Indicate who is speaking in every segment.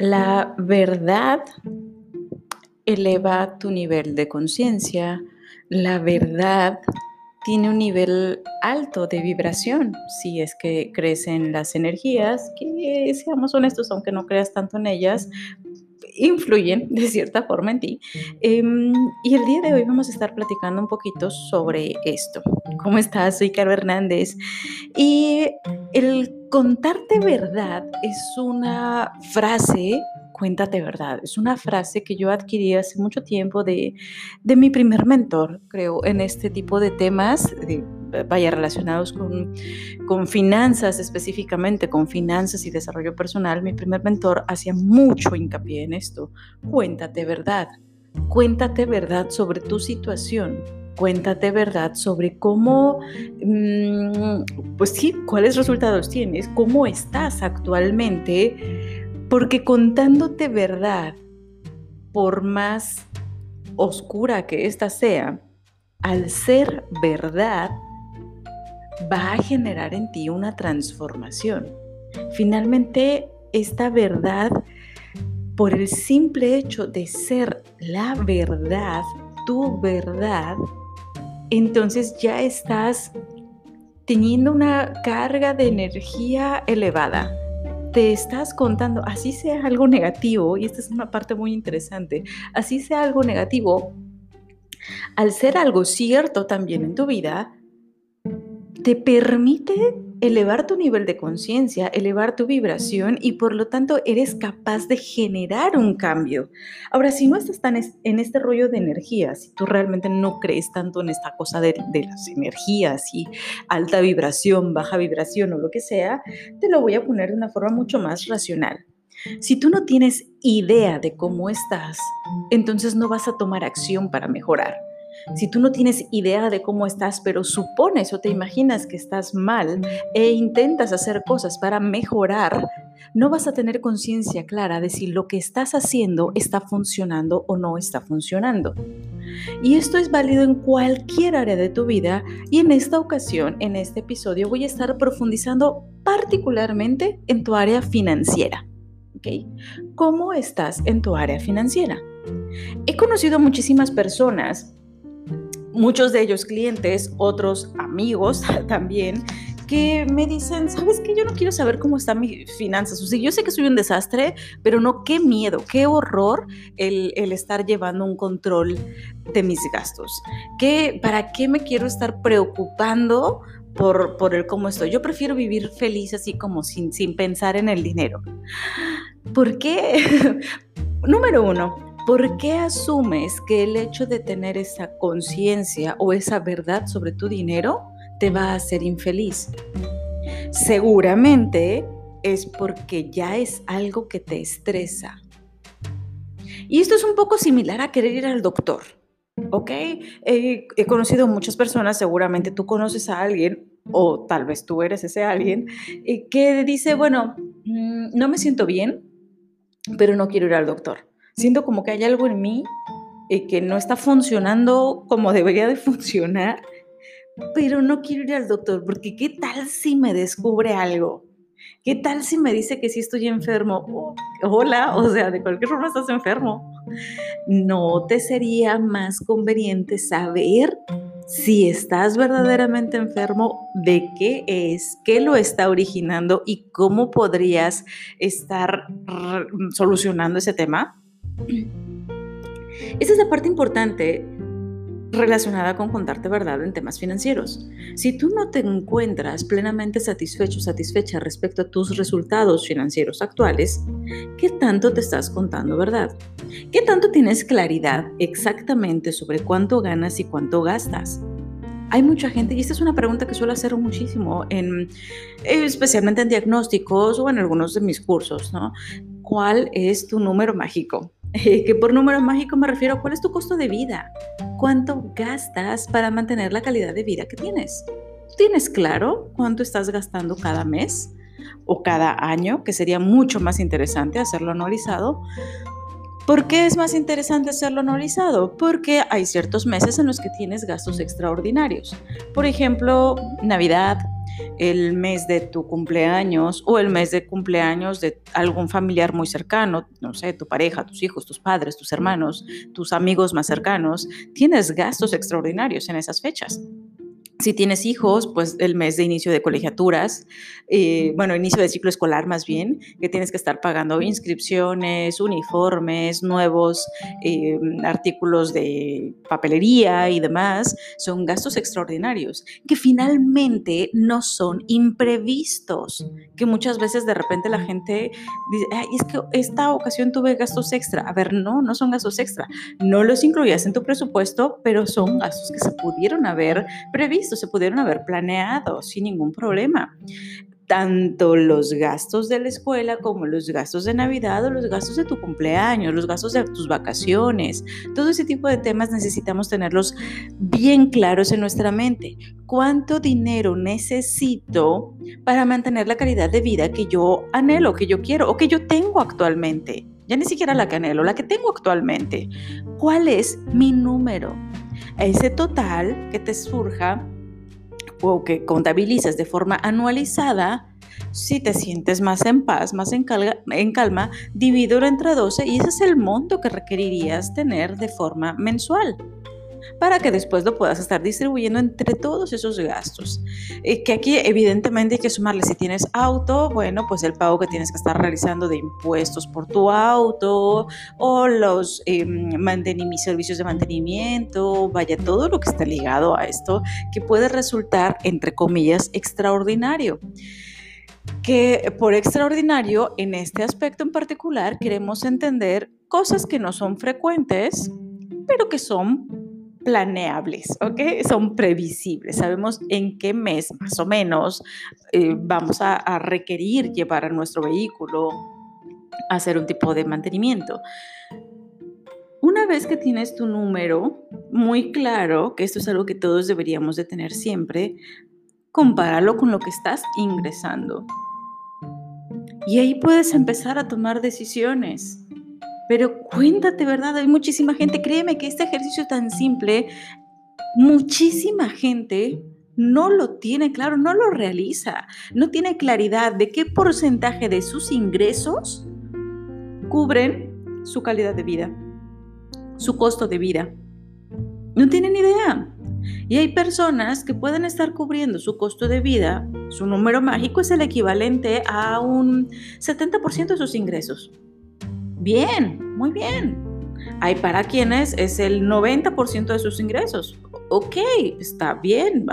Speaker 1: La verdad eleva tu nivel de conciencia. La verdad tiene un nivel alto de vibración, si es que crees en las energías, que seamos honestos, aunque no creas tanto en ellas, influyen de cierta forma en ti. Em, y el día de hoy vamos a estar platicando un poquito sobre esto. ¿Cómo estás? Soy Caro Hernández. Y el contarte verdad es una frase cuéntate verdad. Es una frase que yo adquirí hace mucho tiempo de, de mi primer mentor, creo, en este tipo de temas, vaya, relacionados con, con finanzas específicamente, con finanzas y desarrollo personal. Mi primer mentor hacía mucho hincapié en esto. Cuéntate verdad. Cuéntate verdad sobre tu situación cuéntate verdad sobre cómo, mm, pues sí, cuáles resultados tienes, cómo estás actualmente porque contándote verdad, por más oscura que ésta sea, al ser verdad, va a generar en ti una transformación. Finalmente, esta verdad, por el simple hecho de ser la verdad, tu verdad, entonces ya estás teniendo una carga de energía elevada te estás contando, así sea algo negativo, y esta es una parte muy interesante, así sea algo negativo, al ser algo cierto también en tu vida, te permite elevar tu nivel de conciencia, elevar tu vibración y por lo tanto eres capaz de generar un cambio. Ahora, si no estás tan en este rollo de energías, si tú realmente no crees tanto en esta cosa de, de las energías y alta vibración, baja vibración o lo que sea, te lo voy a poner de una forma mucho más racional. Si tú no tienes idea de cómo estás, entonces no vas a tomar acción para mejorar. Si tú no tienes idea de cómo estás, pero supones o te imaginas que estás mal e intentas hacer cosas para mejorar, no vas a tener conciencia clara de si lo que estás haciendo está funcionando o no está funcionando. Y esto es válido en cualquier área de tu vida y en esta ocasión, en este episodio, voy a estar profundizando particularmente en tu área financiera. ¿Cómo estás en tu área financiera? He conocido muchísimas personas muchos de ellos clientes, otros amigos también, que me dicen, ¿sabes qué? Yo no quiero saber cómo están mis finanzas. O sea, yo sé que soy un desastre, pero no, qué miedo, qué horror el, estar llevando un control de mis gastos. ¿Qué, ¿Para qué me quiero estar preocupando por, por el cómo estoy? Yo prefiero vivir feliz así como sin, sin pensar en el dinero. ¿Por qué? Número uno, ¿Por qué asumes que el hecho de tener esa conciencia o esa verdad sobre tu dinero te va a hacer infeliz? Seguramente es porque ya es algo que te estresa. Y esto es un poco similar a querer ir al doctor. ¿Ok? he conocido muchas personas, seguramente tú conoces a alguien, o tal vez tú eres ese alguien, eh, que dice, bueno, mm, no me siento bien, pero no quiero ir al doctor siento como que hay algo en mí eh, que no está funcionando como debería de funcionar, pero no quiero ir al doctor porque ¿qué tal si me descubre algo? ¿Qué tal si me dice que sí estoy enfermo? Oh, hola, o sea, de cualquier forma estás enfermo. ¿No te sería más conveniente saber si estás verdaderamente enfermo, de qué es, qué lo está originando y cómo podrías estar solucionando ese tema? Esa es la parte importante relacionada con contarte verdad en temas financieros. Si tú no te encuentras plenamente satisfecho, satisfecha respecto a tus resultados financieros actuales, ¿qué tanto te estás contando verdad? ¿Qué tanto tienes claridad exactamente sobre cuánto ganas y cuánto gastas? Hay mucha gente, y esta es una pregunta que suelo hacer muchísimo, en, especialmente en diagnósticos o en algunos de mis cursos. ¿Cuál es tu número mágico? Que por número mágico me refiero a cuál es tu costo de vida, cuánto gastas para mantener la calidad de vida que tienes. ¿Tienes claro cuánto estás gastando cada mes o cada año? Que sería mucho más interesante hacerlo anualizado. ¿Por qué es más interesante hacerlo anualizado? Porque hay ciertos meses en los que tienes gastos extraordinarios. Por ejemplo, Navidad, el mes de tu cumpleaños o el mes de cumpleaños de algún familiar muy cercano, no sé, tu pareja, tus hijos, tus padres, tus hermanos, tus amigos más cercanos, tienes gastos extraordinarios en esas fechas. Si tienes hijos, pues el mes de inicio de colegiaturas, eh, bueno, inicio de ciclo escolar más bien, que tienes que estar pagando inscripciones, uniformes, nuevos eh, artículos de papelería y demás, son gastos extraordinarios que finalmente no son imprevistos, que muchas veces de repente la gente dice, Ay, es que esta ocasión tuve gastos extra. A ver, no, no son gastos extra. No los incluías en tu presupuesto, pero son gastos que se pudieron haber previsto se pudieron haber planeado sin ningún problema. Tanto los gastos de la escuela como los gastos de Navidad o los gastos de tu cumpleaños, los gastos de tus vacaciones, todo ese tipo de temas necesitamos tenerlos bien claros en nuestra mente. ¿Cuánto dinero necesito para mantener la calidad de vida que yo anhelo, que yo quiero o que yo tengo actualmente? Ya ni siquiera la que anhelo, la que tengo actualmente. ¿Cuál es mi número? Ese total que te surja o que contabilizas de forma anualizada, si te sientes más en paz, más en, calma, divídelo entre 12 y ese es el monto que requerirías tener de forma mensual para que después lo puedas estar distribuyendo entre todos esos gastos. Eh, que aquí evidentemente hay que sumarle si tienes auto, bueno, pues el pago que tienes que estar realizando de impuestos por tu auto o los eh, servicios de mantenimiento, vaya, todo lo que está ligado a esto que puede resultar, entre comillas, extraordinario que por extraordinario, en este aspecto en particular, queremos entender cosas que no son frecuentes, pero que son planeables, ¿ok? Son previsibles. Sabemos en qué mes más o menos eh, vamos a, a, requerir llevar a nuestro vehículo a hacer un tipo de mantenimiento. Una vez que tienes tu número muy claro, que esto es algo que todos deberíamos de tener siempre, compáralo con lo que estás ingresando. Y ahí puedes empezar a tomar decisiones. Pero cuéntate, ¿verdad? Hay muchísima gente, créeme que este ejercicio tan simple, muchísima gente no lo tiene claro, no lo realiza, no tiene claridad de qué porcentaje de sus ingresos cubren su calidad de vida, su costo de vida. No tienen idea. Y hay personas que pueden estar cubriendo su costo de vida, su número mágico es el equivalente a un 70% de sus ingresos. Bien, muy bien. Hay para quienes es el 90% de sus ingresos. Ok, está bien,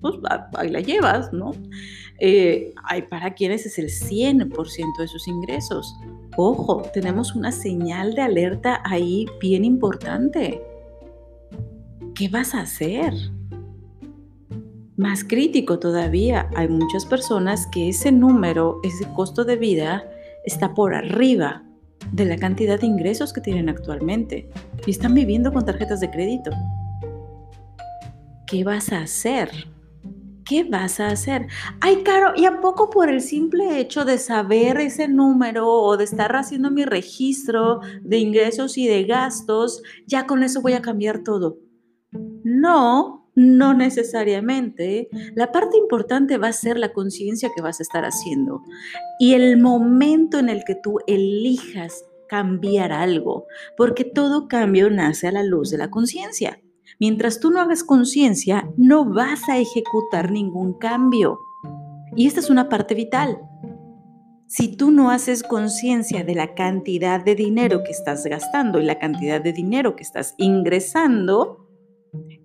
Speaker 1: pues ahí la llevas, ¿no? Eh, hay para quienes es el 100% de sus ingresos. Ojo, tenemos una señal de alerta ahí bien importante. ¿Qué vas a hacer? Más crítico todavía, hay muchas personas que ese número, ese costo de vida, está por arriba de la cantidad de ingresos que tienen actualmente y están viviendo con tarjetas de crédito. ¿Qué vas a hacer? ¿Qué vas a hacer? Ay, Caro, ¿y a poco por el simple hecho de saber ese número o de estar haciendo mi registro de ingresos y de gastos, ya con eso voy a cambiar todo? No, no necesariamente. La parte importante va a ser la conciencia que vas a estar haciendo y el momento en el que tú elijas cambiar algo, porque todo cambio nace a la luz de la conciencia. Mientras tú no hagas conciencia, no vas a ejecutar ningún cambio. Y esta es una parte vital. Si tú no haces conciencia de la cantidad de dinero que estás gastando y la cantidad de dinero que estás ingresando,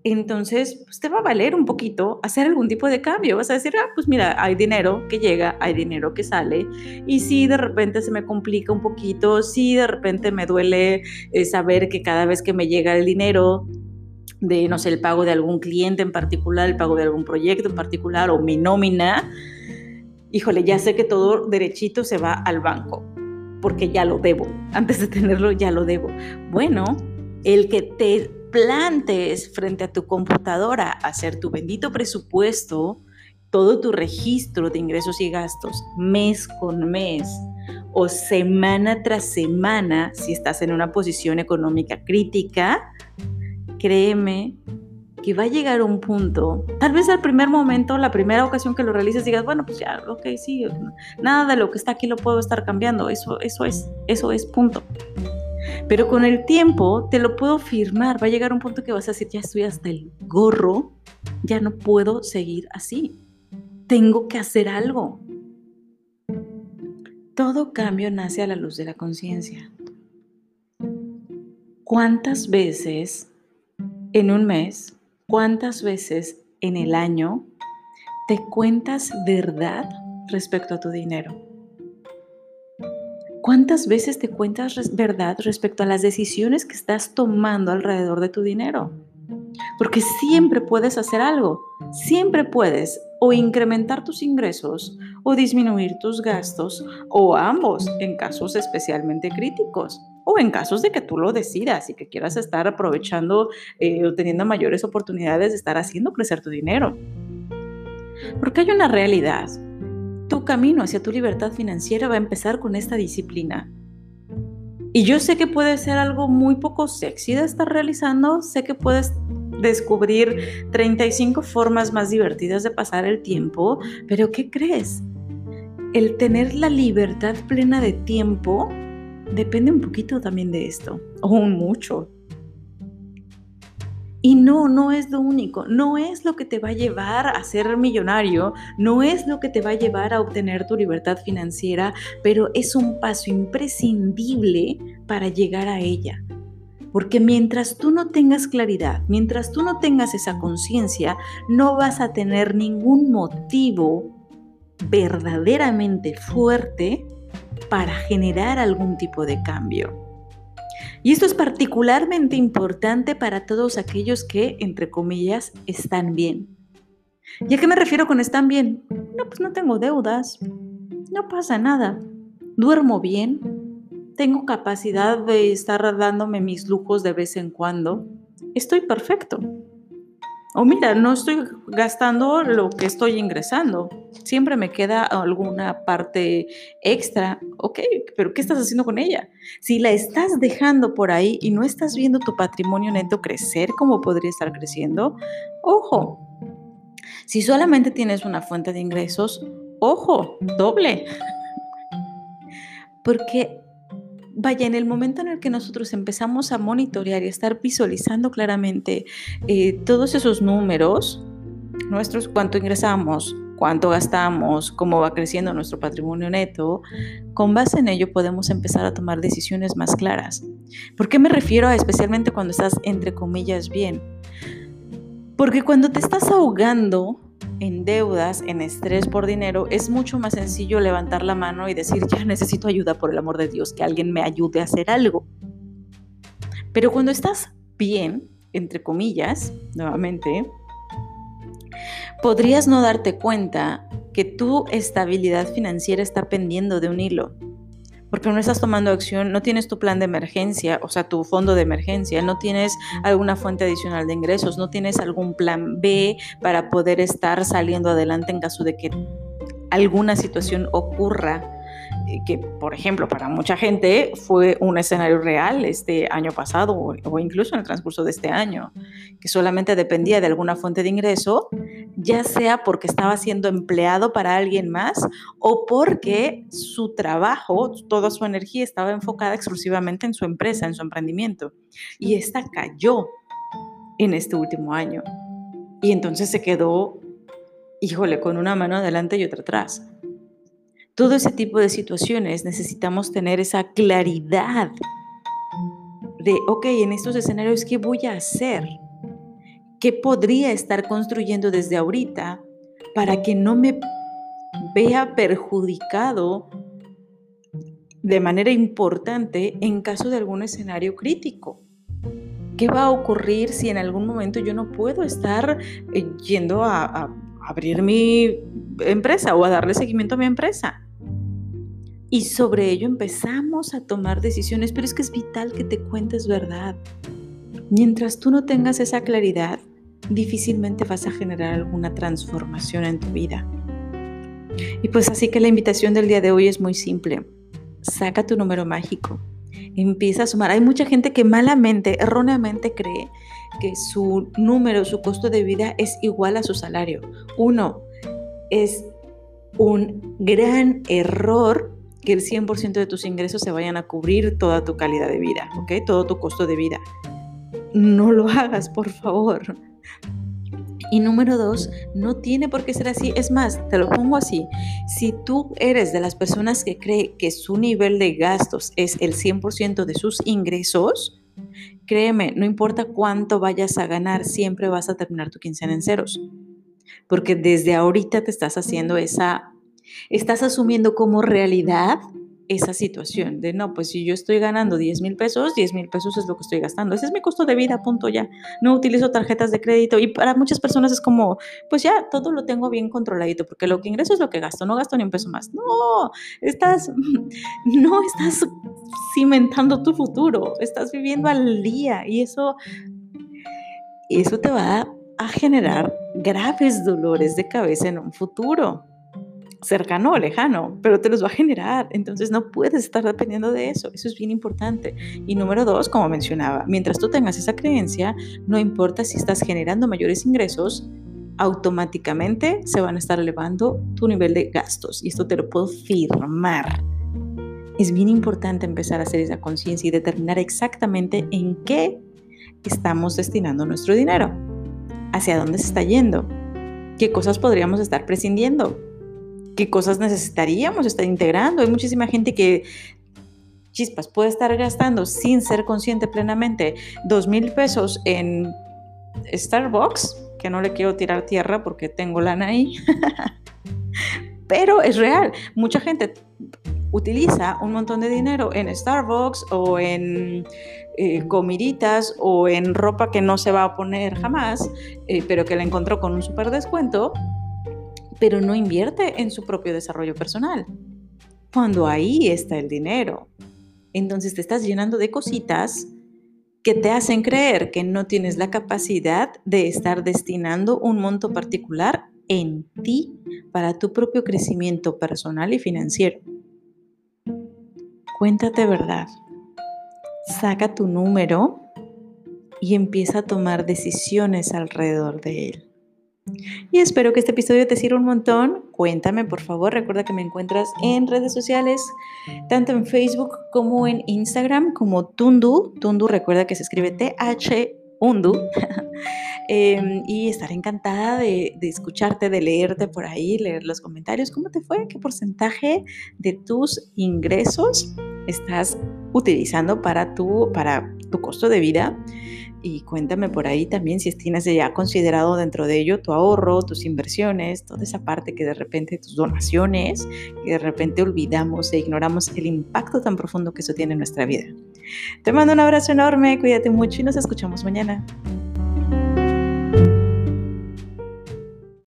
Speaker 1: entonces pues te va a valer un poquito hacer algún tipo de cambio. Vas a decir, ah, pues mira, hay dinero que llega, hay dinero que sale, y si de repente se me complica un poquito, si de repente me duele eh, saber que cada vez que me llega el dinero, de, no sé, el pago de algún cliente en particular, el pago de algún proyecto en particular o mi nómina, híjole, ya sé que todo derechito se va al banco, porque ya lo debo. Antes de tenerlo, ya lo debo. Bueno, el que te plantes frente a tu computadora hacer tu bendito presupuesto, todo tu registro de ingresos y gastos mes con mes o semana tras semana, si estás en una posición económica crítica, créeme que va a llegar un punto, tal vez al primer momento, la primera ocasión que lo realices, digas, bueno, pues ya, ok, sí, nada de lo que está aquí lo puedo estar cambiando, eso, eso es, eso es punto. Pero con el tiempo, te lo puedo firmar, va a llegar un punto que vas a decir, ya estoy hasta el gorro, ya no puedo seguir así, tengo que hacer algo. Todo cambio nace a la luz de la conciencia. ¿Cuántas veces en un mes, cuántas veces en el año te cuentas verdad respecto a tu dinero? ¿Cuántas veces te cuentas verdad respecto a las decisiones que estás tomando alrededor de tu dinero? Porque siempre puedes hacer algo, siempre puedes o incrementar tus ingresos o disminuir tus gastos o ambos en casos especialmente críticos o en casos de que tú lo decidas y que quieras estar aprovechando eh, o teniendo mayores oportunidades de estar haciendo crecer tu dinero. Porque hay una realidad. Tu camino hacia tu libertad financiera va a empezar con esta disciplina. Y yo sé que puede ser algo muy poco sexy de estar realizando, sé que puedes descubrir 35 formas más divertidas de pasar el tiempo, pero ¿qué crees? El tener la libertad plena de tiempo depende un poquito también de esto, o un mucho. Y no, no es lo único, no es lo que te va a llevar a ser millonario, no es lo que te va a llevar a obtener tu libertad financiera, pero es un paso imprescindible para llegar a ella. Porque mientras tú no tengas claridad, mientras tú no tengas esa conciencia, no vas a tener ningún motivo verdaderamente fuerte para generar algún tipo de cambio. Y esto es particularmente importante para todos aquellos que, entre comillas, están bien. ¿Y a qué me refiero con están bien? No, pues no tengo deudas, no pasa nada, duermo bien, tengo capacidad de estar dándome mis lujos de vez en cuando, estoy perfecto. O mira, no estoy gastando lo que estoy ingresando. Siempre me queda alguna parte extra. Ok, pero ¿qué estás haciendo con ella? Si la estás dejando por ahí y no estás viendo tu patrimonio neto crecer como podría estar creciendo, ojo. Si solamente tienes una fuente de ingresos, ojo, doble. Porque vaya, en el momento en el que nosotros empezamos a monitorear y a estar visualizando claramente eh, todos esos números, nuestros, cuánto ingresamos, cuánto gastamos, cómo va creciendo nuestro patrimonio neto, con base en ello podemos empezar a tomar decisiones más claras. ¿Por qué me refiero a especialmente cuando estás entre comillas bien? Porque cuando te estás ahogando en deudas, en estrés por dinero, es mucho más sencillo levantar la mano y decir, ya necesito ayuda por el amor de Dios, que alguien me ayude a hacer algo. Pero cuando estás bien, entre comillas, nuevamente, podrías no darte cuenta que tu estabilidad financiera está pendiendo de un hilo porque no estás tomando acción, no tienes tu plan de emergencia, o sea, tu fondo de emergencia, no tienes alguna fuente adicional de ingresos, no tienes algún plan B para poder estar saliendo adelante en caso de que alguna situación ocurra eh, que, por ejemplo, para mucha gente fue un escenario real este año pasado o, incluso en el transcurso de este año, que solamente dependía de alguna fuente de ingreso, ya sea porque estaba siendo empleado para alguien más o porque su trabajo, toda su energía estaba enfocada exclusivamente en su empresa, en su emprendimiento. Y esta cayó en este último año. Y entonces se quedó, híjole, con una mano adelante y otra atrás todo ese tipo de situaciones necesitamos tener esa claridad de, ok, en estos escenarios, ¿qué voy a hacer? ¿Qué podría estar construyendo desde ahorita para que no me vea perjudicado de manera importante en caso de algún escenario crítico? ¿Qué va a ocurrir si en algún momento yo no puedo estar eh, yendo a, a abrir mi empresa o a darle seguimiento a mi empresa? y sobre ello empezamos a tomar decisiones, pero es que es vital que te cuentes verdad. Mientras tú no tengas esa claridad, difícilmente vas a generar alguna transformación en tu vida. Y pues así que la invitación del día de hoy es muy simple. Saca tu número mágico Empieza a sumar. Hay mucha gente que malamente, erróneamente cree que su número, su costo de vida es igual a su salario. Uno, es un gran error que el 100% de tus ingresos se vayan a cubrir toda tu calidad de vida, ¿ok? Todo tu costo de vida. No lo hagas, por favor. Y número dos, no tiene por qué ser así. Es más, te lo pongo así. Si tú eres de las personas que cree que su nivel de gastos es el 100% de sus ingresos, créeme, no importa cuánto vayas a ganar, siempre vas a terminar tu quincena en ceros. Porque desde ahorita te estás haciendo esa, estás asumiendo como realidad esa situación de no, pues si yo estoy ganando 10 mil pesos, 10 mil pesos es lo que estoy gastando. Ese es mi costo de vida, punto ya. No utilizo tarjetas de crédito y para muchas personas es como, pues ya todo lo tengo bien controladito porque lo que ingreso es lo que gasto, no gasto ni un peso más. No, estás, no estás cimentando tu futuro, estás viviendo al día y eso, eso te va a generar graves dolores de cabeza en un futuro cercano o lejano, pero te los va a generar. Entonces no puedes estar dependiendo de eso. Eso es bien importante. Y número dos, como mencionaba, mientras tú tengas esa creencia, no importa si estás generando mayores ingresos, automáticamente se van a estar elevando tu nivel de gastos. Y esto te lo puedo firmar. Es bien importante empezar a hacer esa conciencia y determinar exactamente en qué estamos destinando nuestro dinero, hacia dónde se está yendo, qué cosas podríamos estar prescindiendo, qué cosas necesitaríamos estar integrando. Hay muchísima gente que, chispas, puede estar gastando sin ser consciente plenamente dos mil pesos en Starbucks, que no le quiero tirar tierra porque tengo lana ahí. Pero es real. Mucha gente utiliza un montón de dinero en Starbucks o en eh, comiditas o en ropa que no se va a poner jamás, eh, pero que la encontró con un super descuento pero no invierte en su propio desarrollo personal. Cuando ahí está el dinero. Entonces te estás llenando de cositas que te hacen creer que no tienes la capacidad de estar destinando un monto particular en ti para tu propio crecimiento personal y financiero. Cuéntate verdad. Saca tu número y empieza a tomar decisiones alrededor de él. Y espero que este episodio te sirva un montón. Cuéntame, por favor. Recuerda que me encuentras en redes sociales, tanto en Facebook como en Instagram, como Tundu. Tundu, recuerda que se escribe T-H. Undu. Em, y estaré encantada de, de, escucharte, de leerte por ahí, leer los comentarios. ¿Cómo te fue? ¿Qué porcentaje de tus ingresos estás utilizando para tu, para tu costo de vida? Y cuéntame por ahí también si tienes ya considerado dentro de ello tu ahorro, tus inversiones, toda esa parte que de repente tus donaciones, que de repente olvidamos e ignoramos el impacto tan profundo que eso tiene en nuestra vida. Te mando un abrazo enorme, cuídate mucho y nos escuchamos mañana.